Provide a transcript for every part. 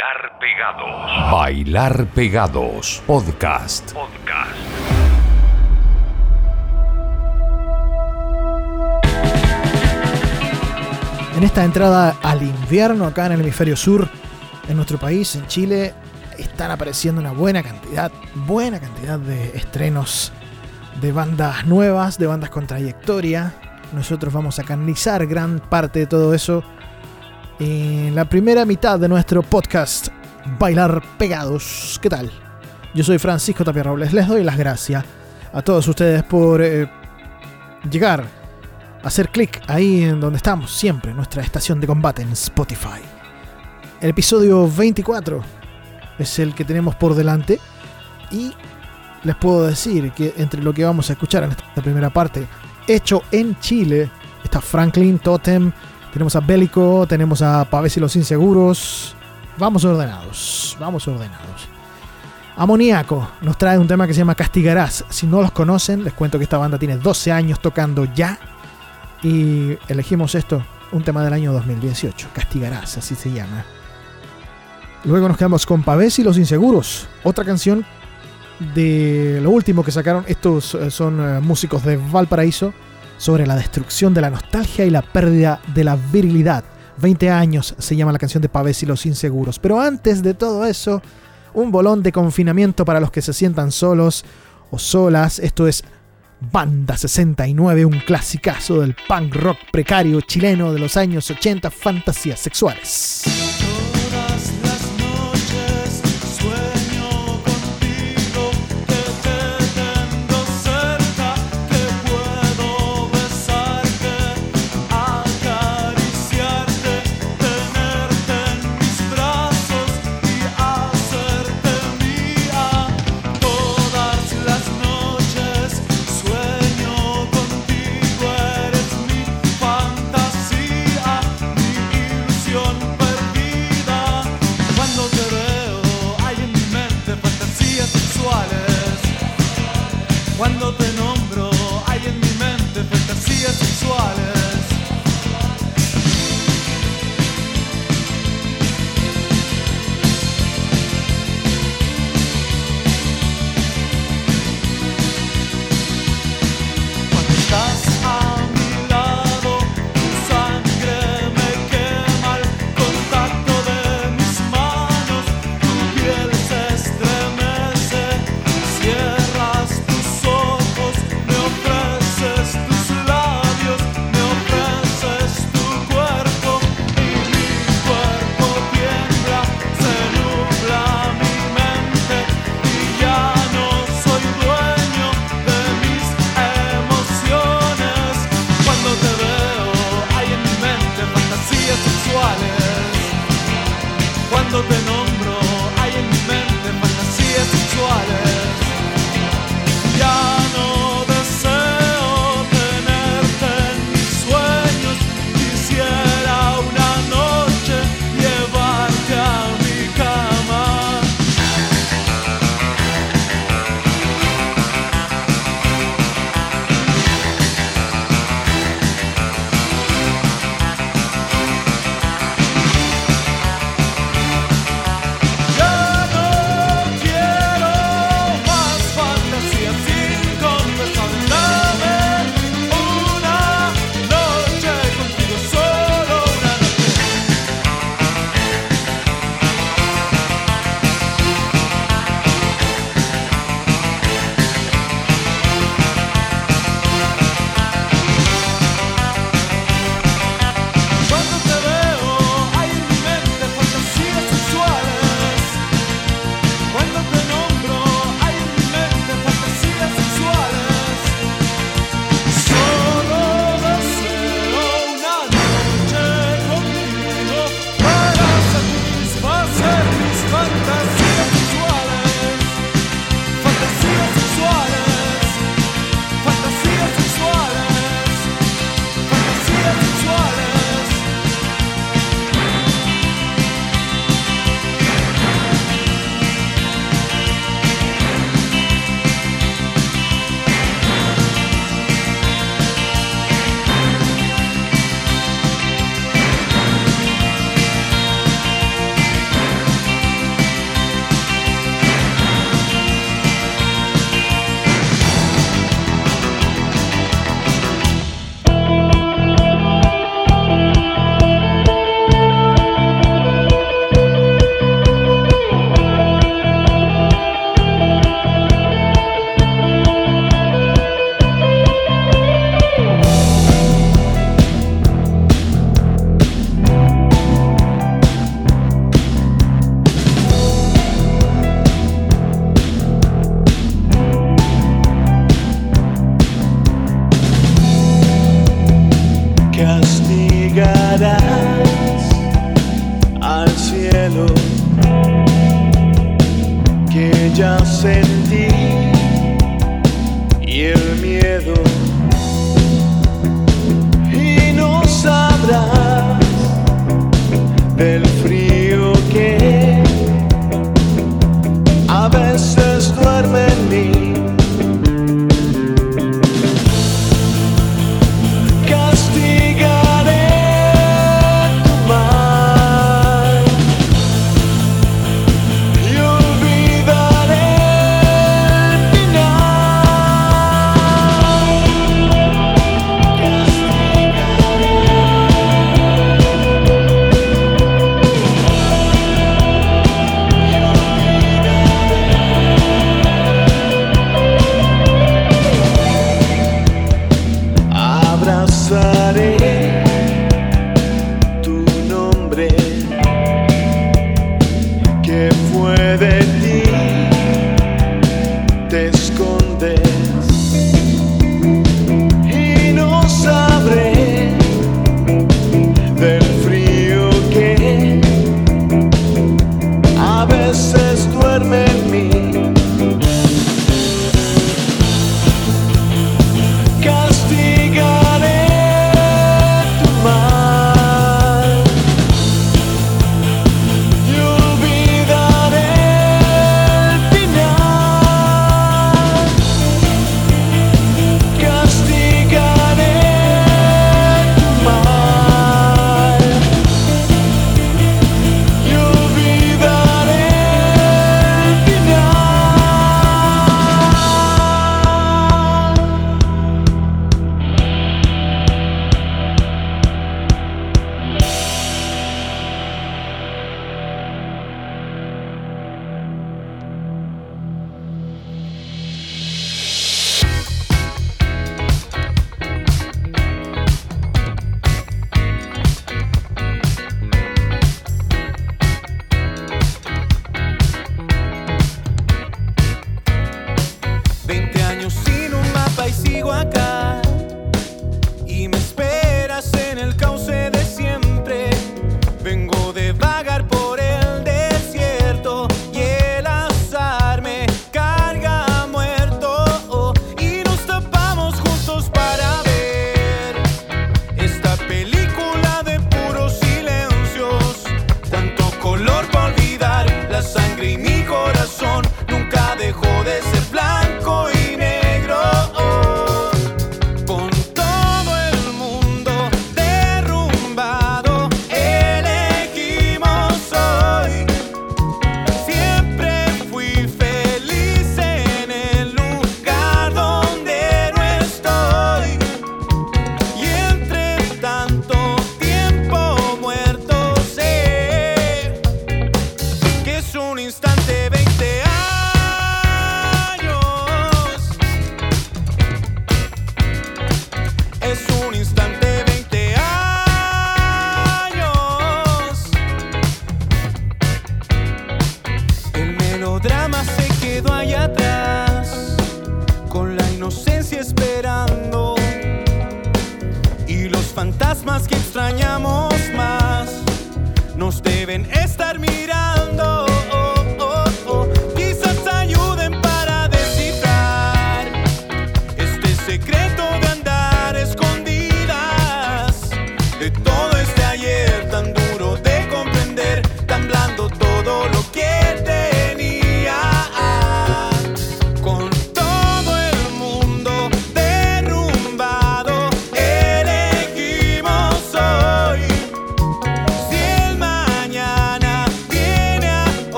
Bailar Pegados. Bailar Pegados. Podcast. Podcast. En esta entrada al invierno acá en el hemisferio sur, en nuestro país, en Chile, están apareciendo una buena cantidad, buena cantidad de estrenos de bandas nuevas, de bandas con trayectoria. Nosotros vamos a canalizar gran parte de todo eso en la primera mitad de nuestro podcast Bailar Pegados. ¿Qué tal? Yo soy Francisco Tapia Robles. Les doy las gracias a todos ustedes por eh, llegar, hacer clic ahí en donde estamos siempre, nuestra estación de combate en Spotify. El episodio 24 es el que tenemos por delante y les puedo decir que entre lo que vamos a escuchar en esta primera parte, hecho en Chile, está Franklin Totem, tenemos a Bélico, tenemos a Pavés y los Inseguros. Vamos ordenados, vamos ordenados. Amoníaco nos trae un tema que se llama Castigarás. Si no los conocen, les cuento que esta banda tiene 12 años tocando ya. Y elegimos esto, un tema del año 2018. Castigarás, así se llama. Luego nos quedamos con Pavés y los Inseguros. Otra canción de lo último que sacaron. Estos eh, son eh, músicos de Valparaíso sobre la destrucción de la nostalgia y la pérdida de la virilidad. 20 años se llama la canción de Pavés y los Inseguros. Pero antes de todo eso, un bolón de confinamiento para los que se sientan solos o solas. Esto es Banda 69, un clasicazo del punk rock precario chileno de los años 80, fantasías sexuales.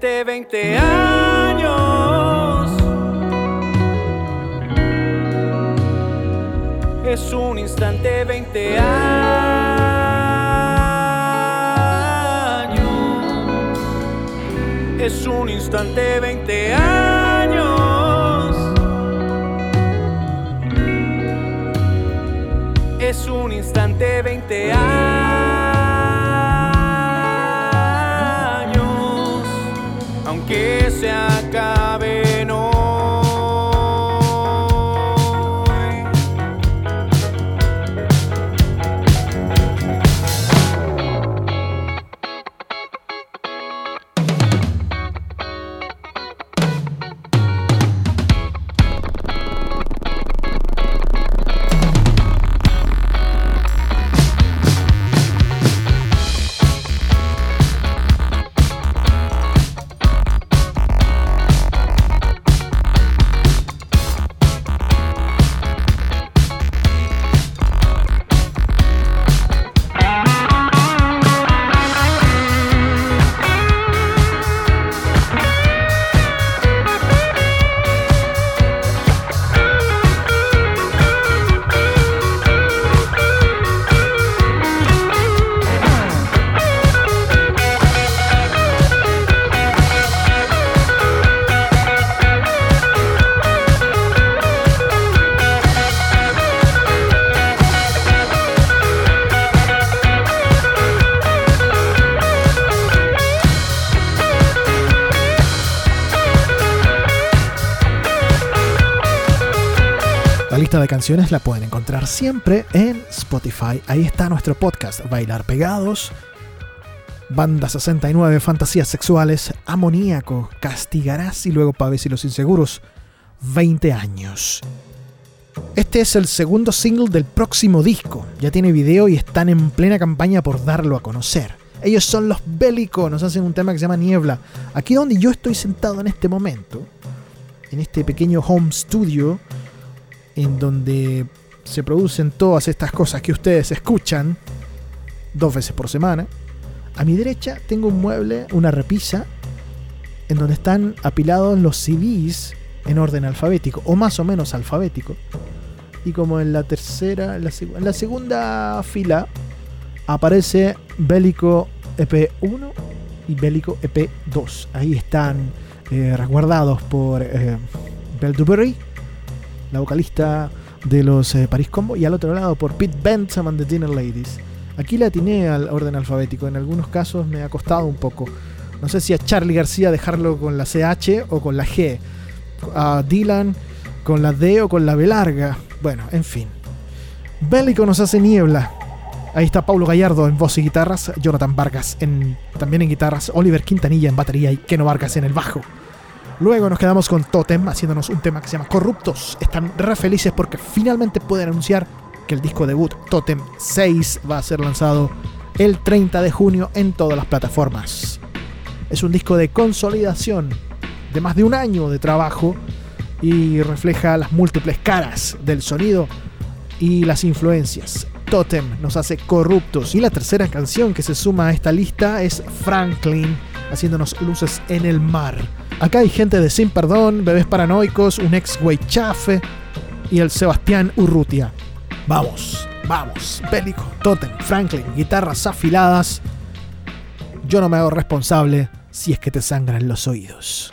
20 años. Es un instante 20 años. Es un instante 20 años. Es un instante 20 años. Que se de canciones la pueden encontrar siempre en Spotify. Ahí está nuestro podcast, Bailar Pegados. Banda 69, Fantasías Sexuales, Amoníaco, Castigarás y luego Paves y los Inseguros. 20 años. Este es el segundo single del próximo disco. Ya tiene video y están en plena campaña por darlo a conocer. Ellos son los bélicos, nos hacen un tema que se llama Niebla. Aquí donde yo estoy sentado en este momento, en este pequeño home studio, en donde se producen todas estas cosas que ustedes escuchan dos veces por semana. A mi derecha tengo un mueble, una repisa, en donde están apilados los CDs en orden alfabético, o más o menos alfabético. Y como en la tercera, en la, segunda fila aparece Bélico EP1 y Bélico EP2. Ahí están eh, resguardados por eh, Duberry, la vocalista de los eh, Paris Combo, y al otro lado por Pete Bentham and the Dinner Ladies. Aquí le atiné al orden alfabético, en algunos casos me ha costado un poco. No sé si a Charlie García dejarlo con la CH o con la G a Dylan con la D o con la B larga. Bueno, en fin. Bélico nos hace niebla. Ahí está Paulo Gallardo en voz y guitarras, Jonathan Vargas también en guitarras, Oliver Quintanilla en batería y Keno Vargas en el bajo. Luego nos quedamos con Totem haciéndonos un tema que se llama Corruptos. Están re felices porque finalmente pueden anunciar que el disco debut Totem 6 va a ser lanzado el 30 de junio en todas las plataformas. Es un disco de consolidación de más de un año de trabajo y refleja las múltiples caras del sonido y las influencias. Totem nos hace corruptos y la tercera canción que se suma a esta lista es Franklin haciéndonos luces en el mar. Acá hay gente de Sin Perdón, Bebés Paranoicos, un ex güey chafe y el Sebastián Urrutia. Vamos, vamos, Bélico, Totem, Franklin, guitarras afiladas. Yo no me hago responsable si es que te sangran los oídos.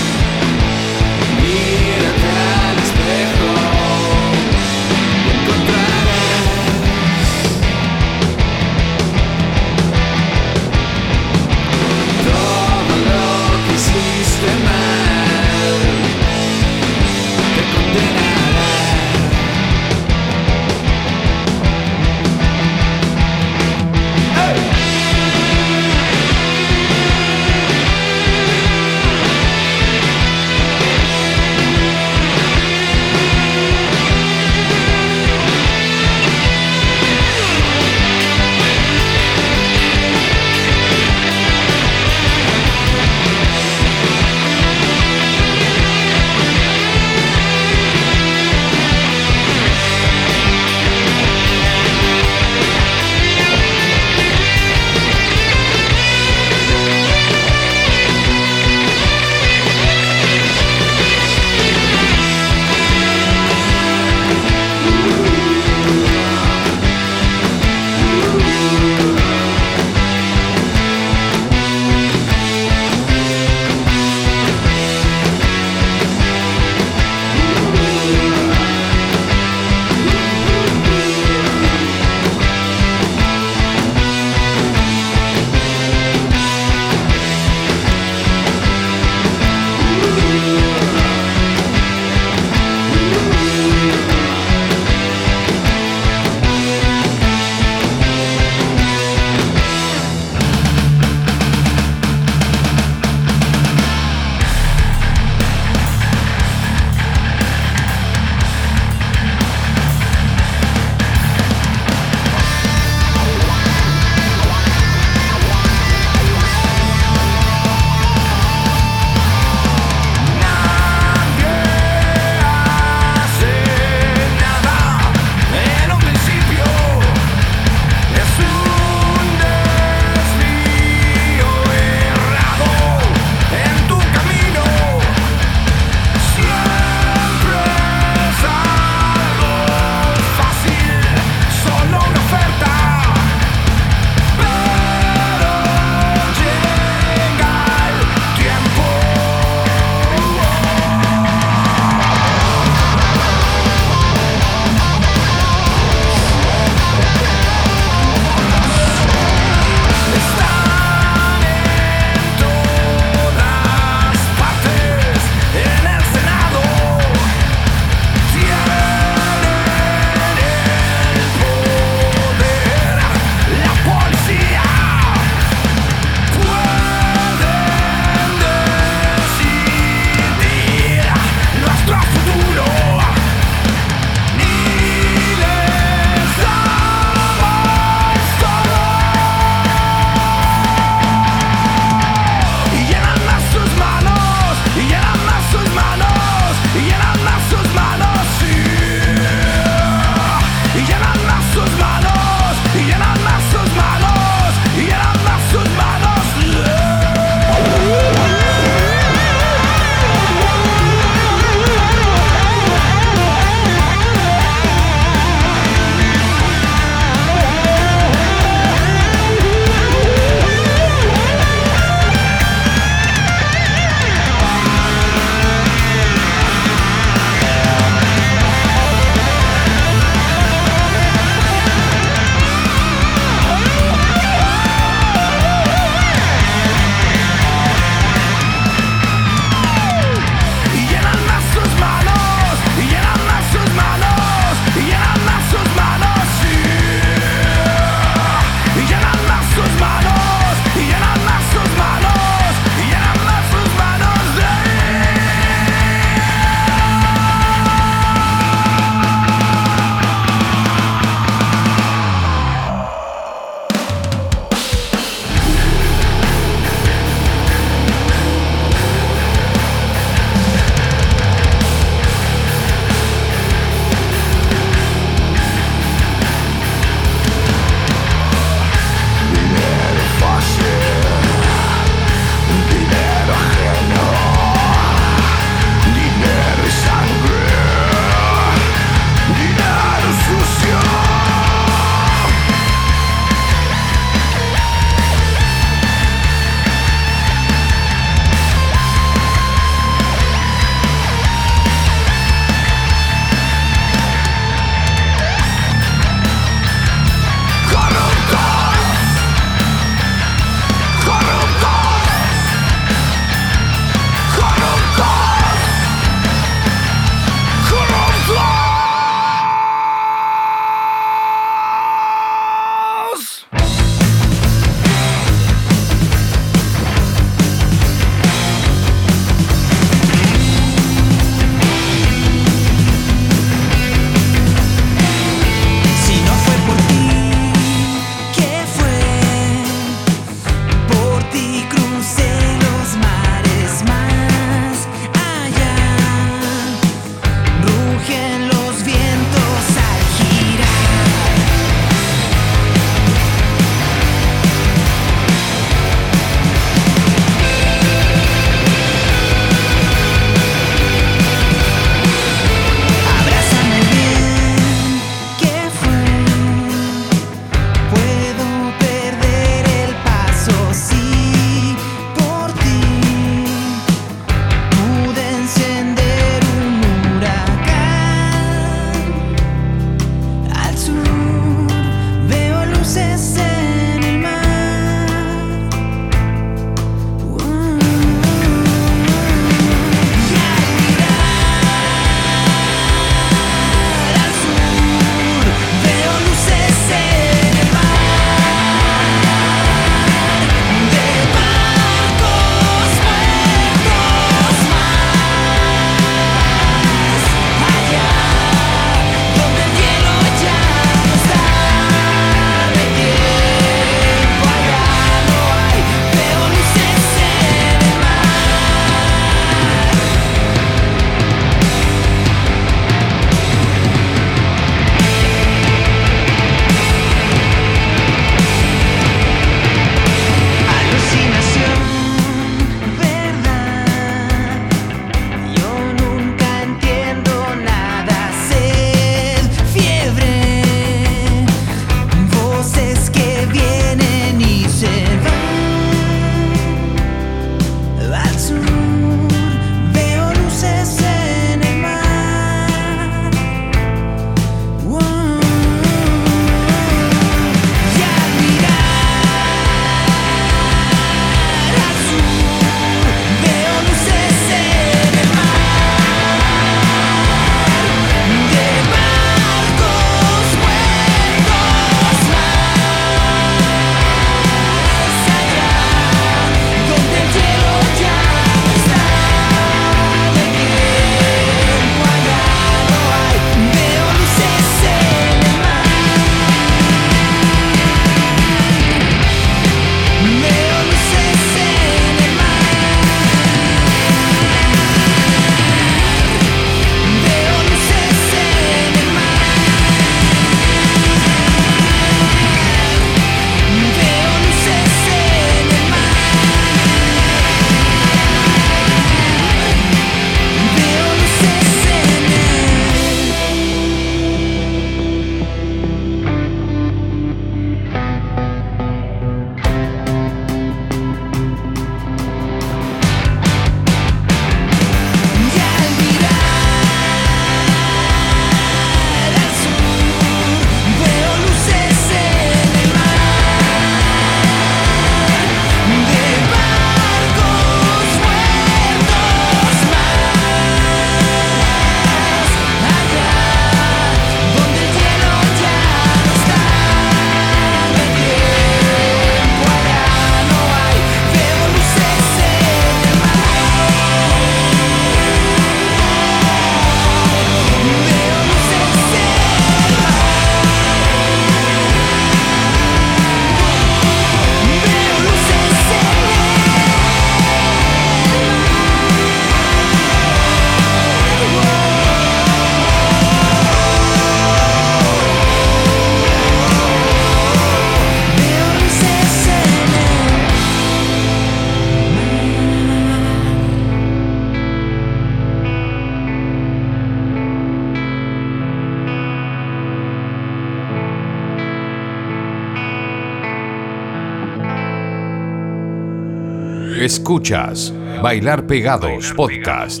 Escuchas Bailar Pegados Podcast.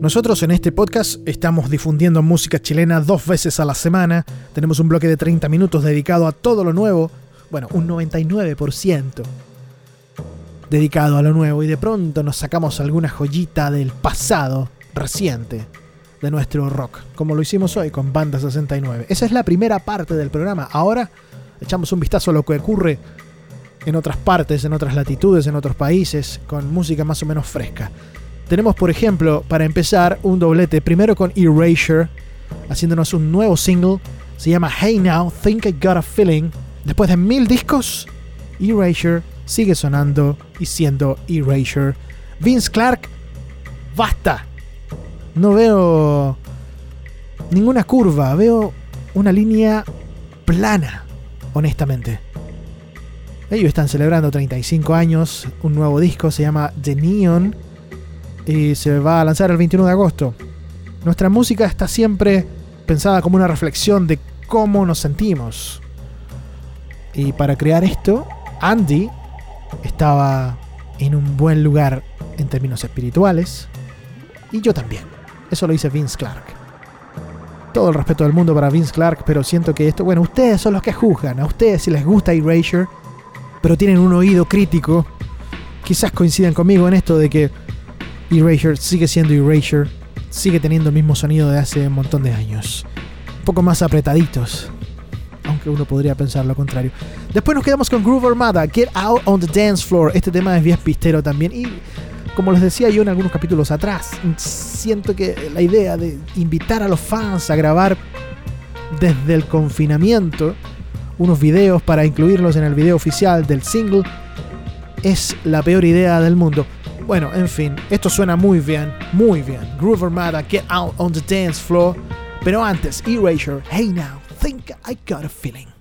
Nosotros en este podcast estamos difundiendo música chilena dos veces a la semana. Tenemos un bloque de 30 minutos dedicado a todo lo nuevo. Bueno, un 99% dedicado a lo nuevo. Y de pronto nos sacamos alguna joyita del pasado reciente de nuestro rock. Como lo hicimos hoy con Banda 69. Esa es la primera parte del programa. Ahora echamos un vistazo a lo que ocurre en otras partes, en otras latitudes, en otros países, con música más o menos fresca. Tenemos, por ejemplo, para empezar, un doblete, primero con Erasure, haciéndonos un nuevo single, se llama Hey Now, Think I Got a Feeling. Después de mil discos, Erasure sigue sonando y siendo Erasure. Vince Clark, basta. No veo ninguna curva, veo una línea plana, honestamente. Ellos están celebrando 35 años, un nuevo disco se llama The Neon y se va a lanzar el 21 de agosto. Nuestra música está siempre pensada como una reflexión de cómo nos sentimos. Y para crear esto, Andy estaba en un buen lugar en términos espirituales y yo también. Eso lo dice Vince Clark. Todo el respeto del mundo para Vince Clark, pero siento que esto, bueno, ustedes son los que juzgan, a ustedes si les gusta Erasure pero tienen un oído crítico, quizás coincidan conmigo en esto de que Erasure sigue siendo Erasure, sigue teniendo el mismo sonido de hace un montón de años. Un poco más apretaditos, aunque uno podría pensar lo contrario. Después nos quedamos con Groove Armada, Get Out on the Dance Floor. Este tema es bien pistero también. Y como les decía yo en algunos capítulos atrás, siento que la idea de invitar a los fans a grabar desde el confinamiento unos videos para incluirlos en el video oficial del single es la peor idea del mundo. Bueno, en fin, esto suena muy bien, muy bien. Groove Armada, Get Out on the Dance Floor. Pero antes, Erasure, Hey Now, Think I Got a Feeling.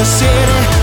conoscere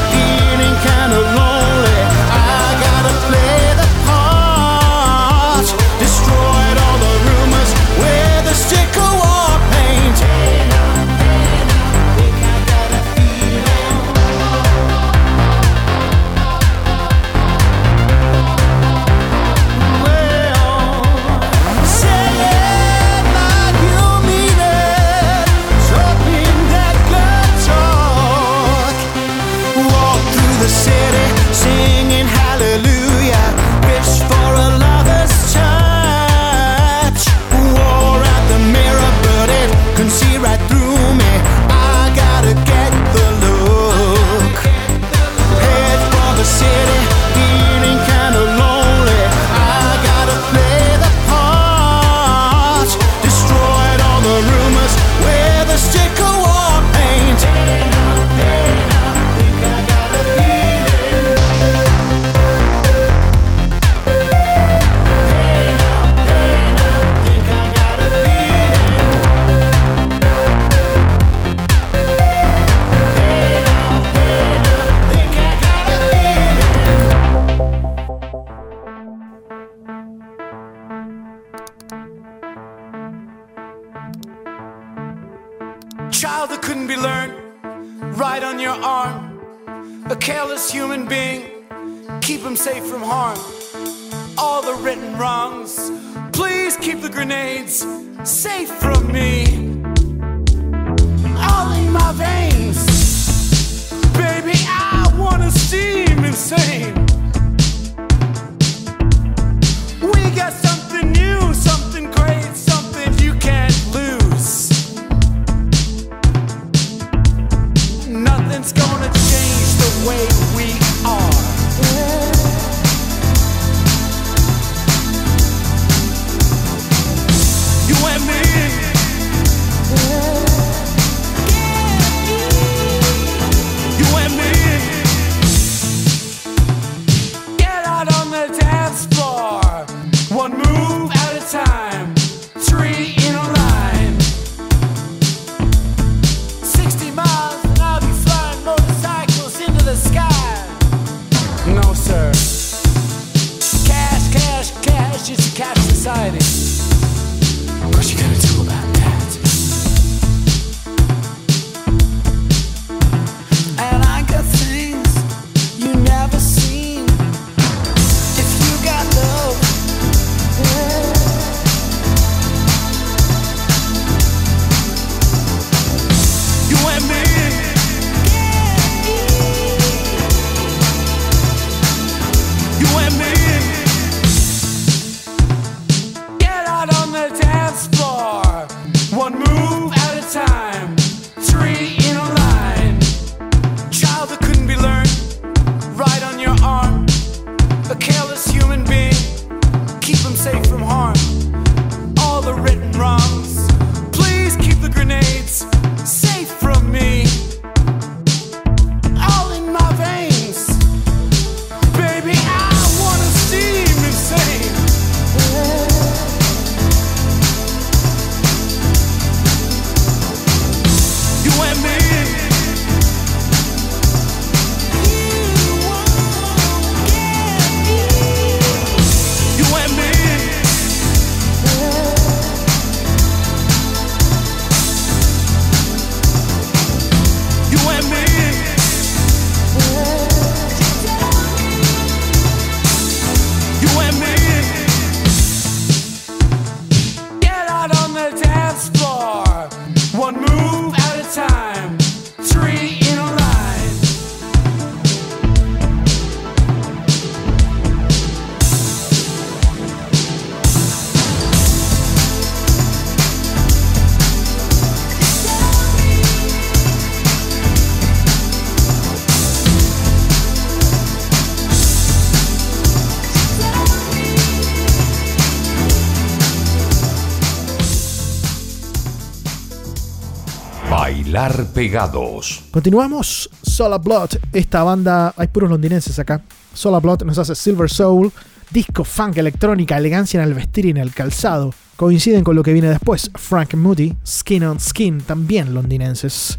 pegados. Continuamos. Solar Blood, esta banda, hay puros londinenses acá. Solar Blood nos hace Silver Soul, disco, funk, electrónica, elegancia en el vestir y en el calzado. Coinciden con lo que viene después. Frank Moody, Skin on Skin, también londinenses.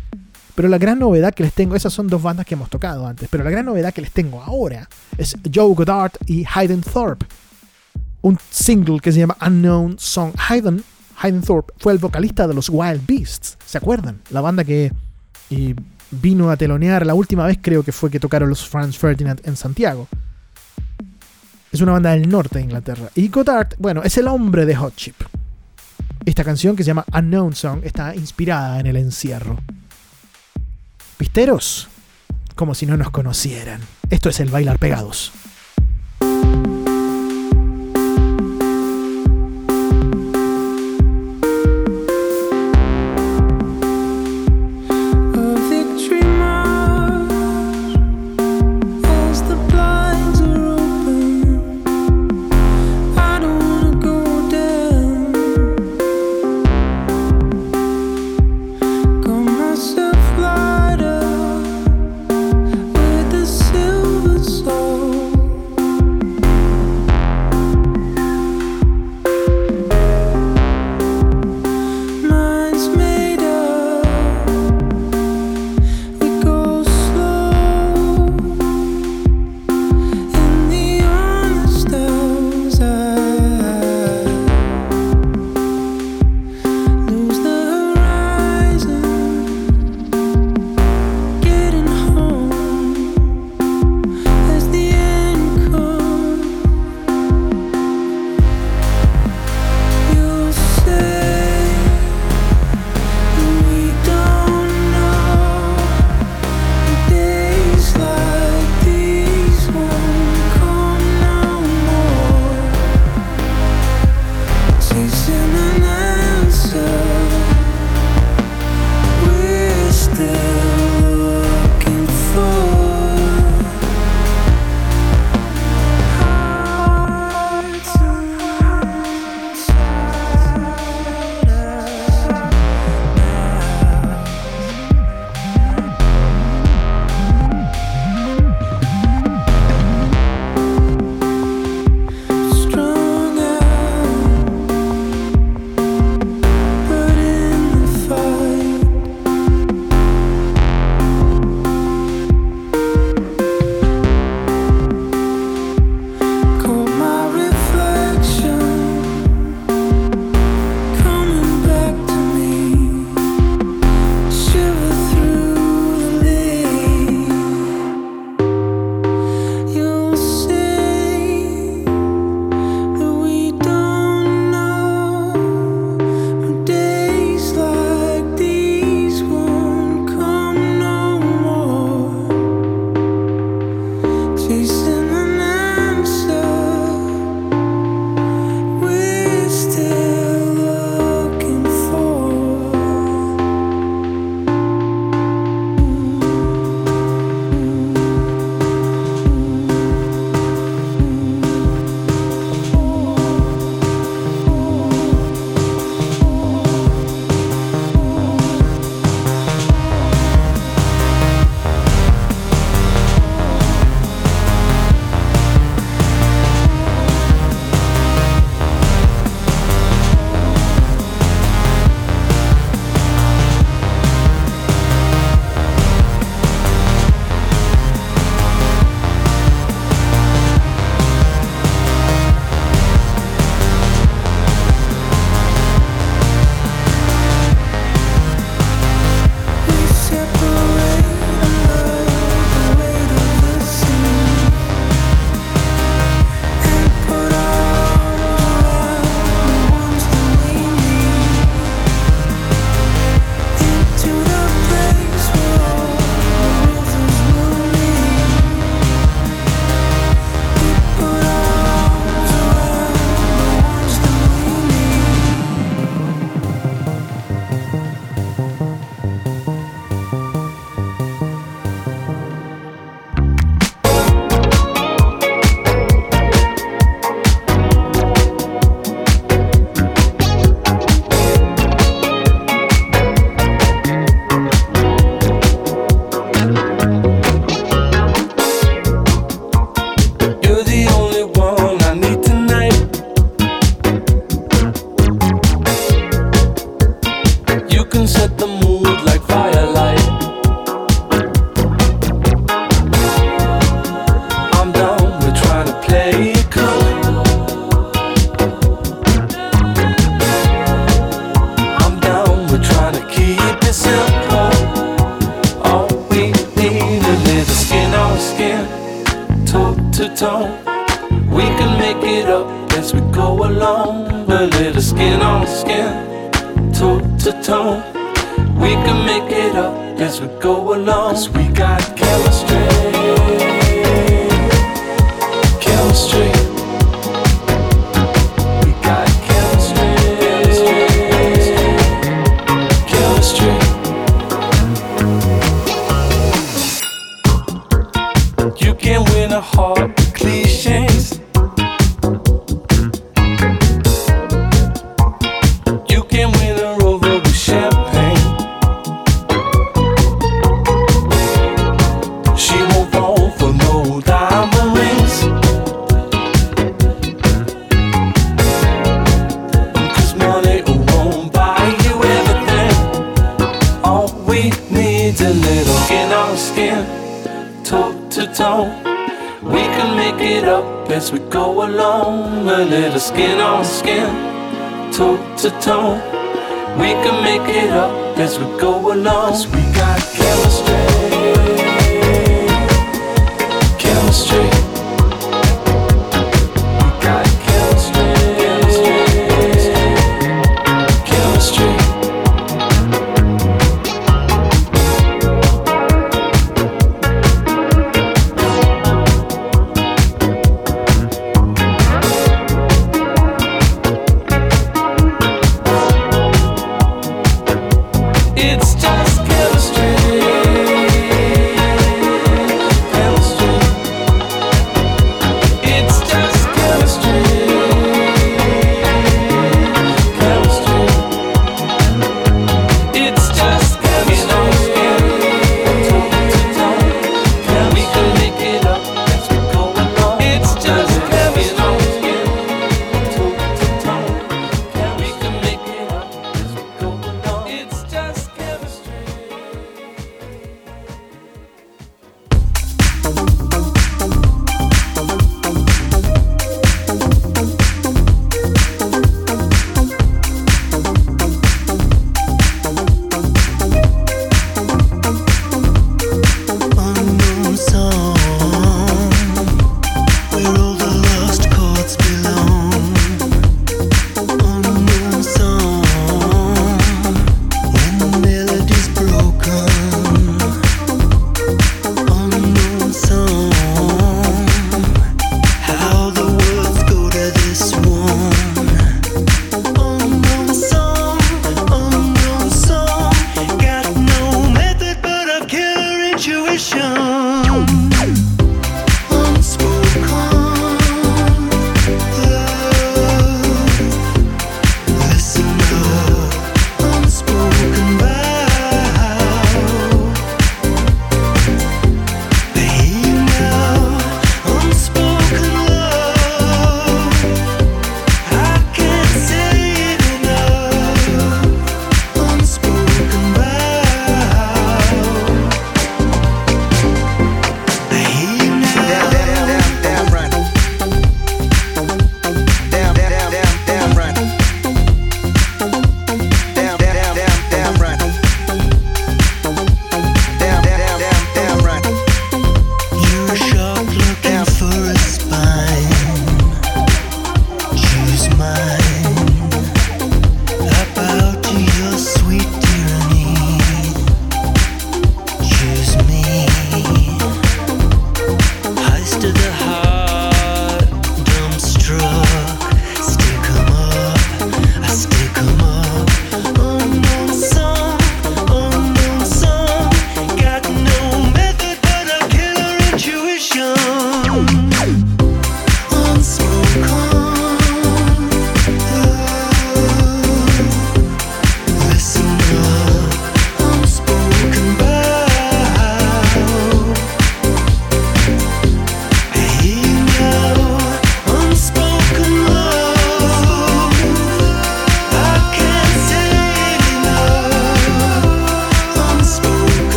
Pero la gran novedad que les tengo, esas son dos bandas que hemos tocado antes, pero la gran novedad que les tengo ahora es Joe Goddard y Hayden Thorpe. Un single que se llama Unknown Song. Hayden, Hayden Thorpe fue el vocalista de los Wild Beasts, ¿se acuerdan? La banda que y vino a telonear la última vez creo que fue que tocaron los Franz Ferdinand en Santiago. Es una banda del norte de Inglaterra. Y Goddard, bueno, es el hombre de Hot Chip. Esta canción que se llama Unknown Song está inspirada en el encierro. ¿Pisteros? Como si no nos conocieran. Esto es el bailar pegados.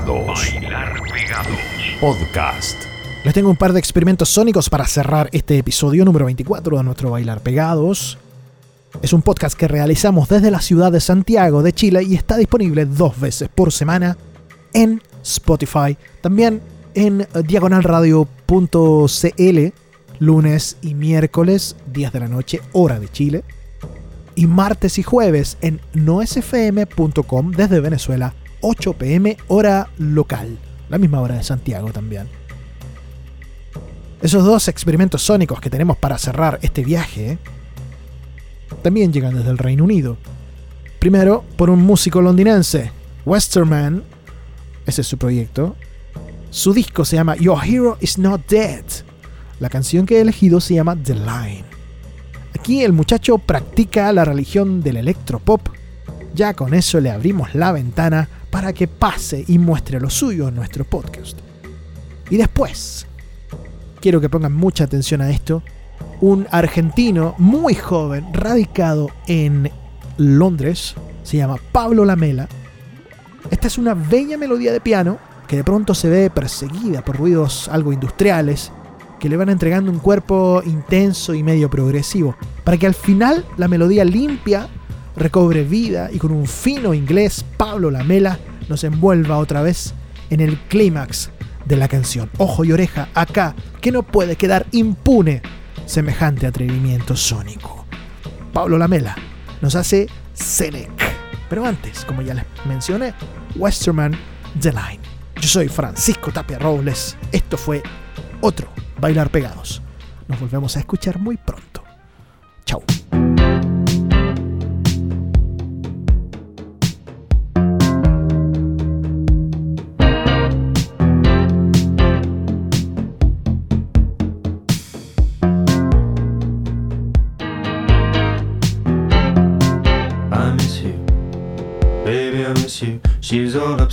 Pegados. Podcast. Les tengo un par de experimentos sónicos para cerrar este episodio número 24 de nuestro Bailar Pegados. Es un podcast que realizamos desde la ciudad de Santiago de Chile y está disponible dos veces por semana en Spotify, también en diagonalradio.cl, lunes y miércoles, 10 de la noche, hora de Chile, y martes y jueves en noesfm.com desde Venezuela, 8 pm hora local, la misma hora de Santiago también. Esos dos experimentos sónicos que tenemos para cerrar este viaje también llegan desde el Reino Unido. Primero, por un músico londinense, Westerman, ese es su proyecto. Su disco se llama Your Hero Is Not Dead. La canción que he elegido se llama The Line. Aquí el muchacho practica la religión del electropop. Ya con eso le abrimos la ventana para que pase y muestre lo suyo en nuestro podcast. Y después, quiero que pongan mucha atención a esto, un argentino muy joven, radicado en Londres, se llama Pablo Lamela. Esta es una bella melodía de piano que de pronto se ve perseguida por ruidos algo industriales que le van entregando un cuerpo intenso y medio progresivo, para que al final la melodía limpia recobre vida y con un fino inglés Pablo Lamela nos envuelva otra vez en el clímax de la canción. Ojo y oreja acá, que no puede quedar impune semejante atrevimiento sónico. Pablo Lamela nos hace Senec. Pero antes, como ya les mencioné, Westerman The Line. Yo soy Francisco Tapia Robles. Esto fue otro Bailar Pegados. Nos volvemos a escuchar muy pronto. Chau.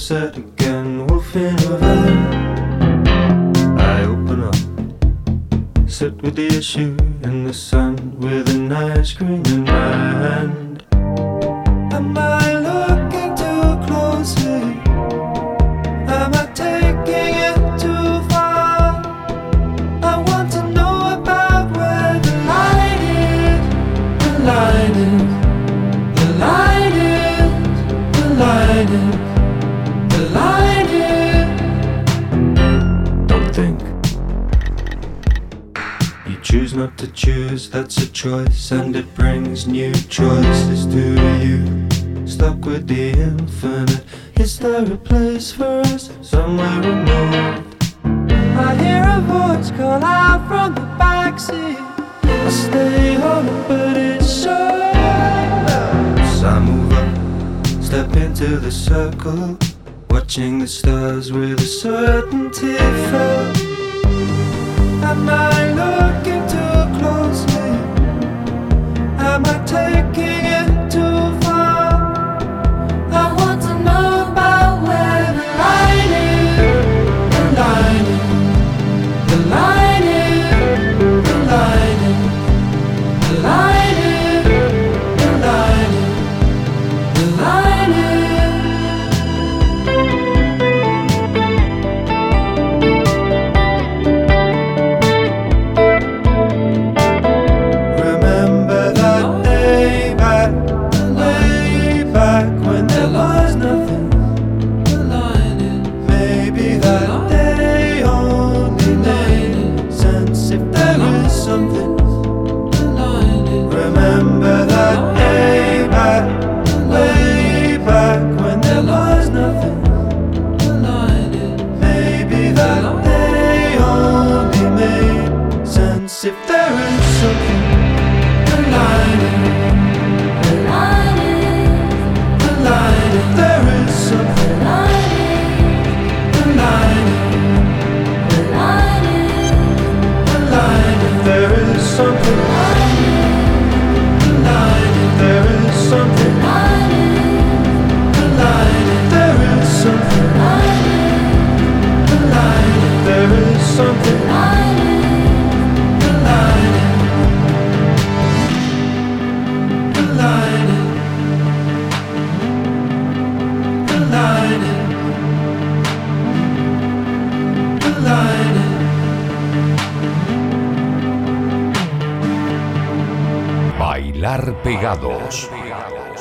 Upset again, wolf in her bed. I open up, sit with the issue in the sun with an ice cream us somewhere removed? I hear a voice call out from the backseat. I stay home, but it's short. I move up, step into the circle, watching the stars with a certainty felt. Am I looking Bailar Pegados.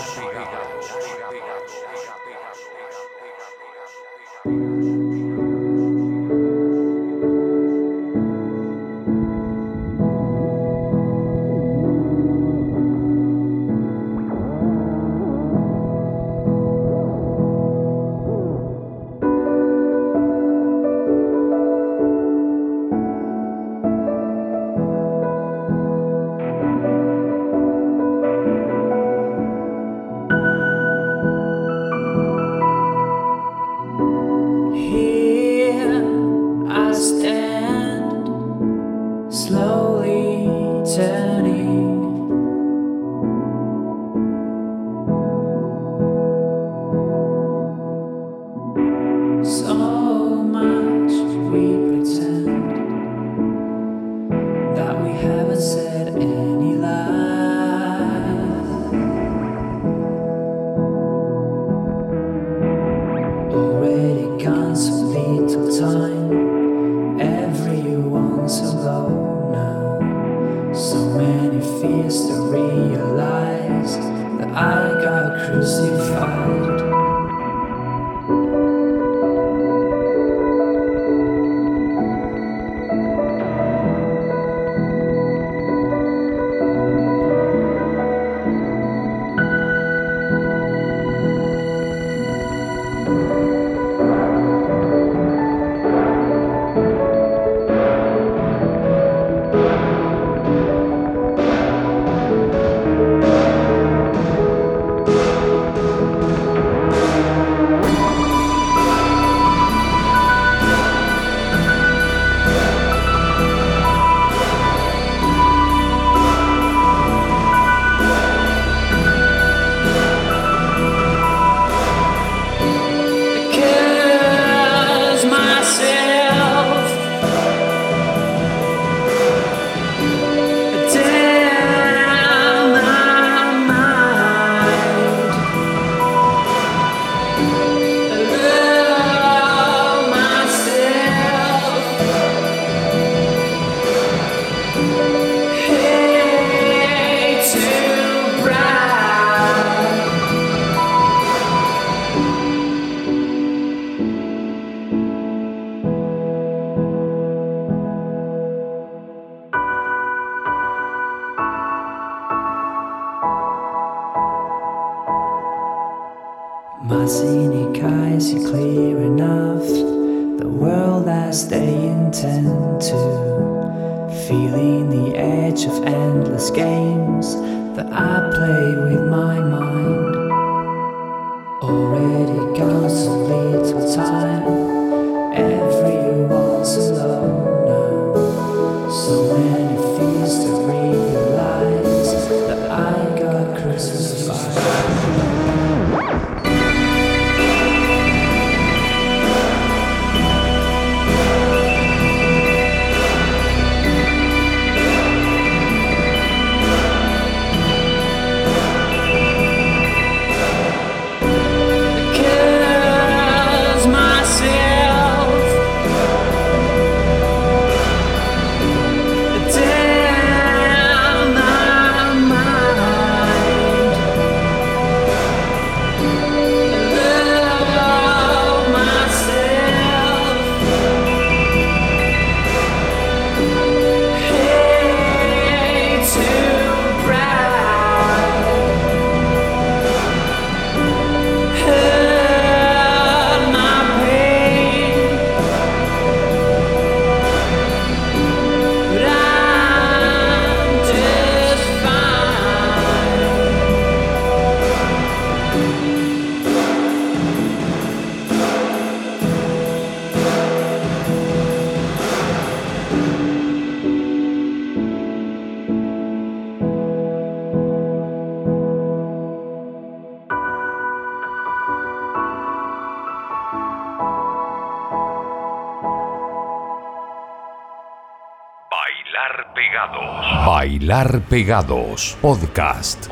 Pegados. Podcast.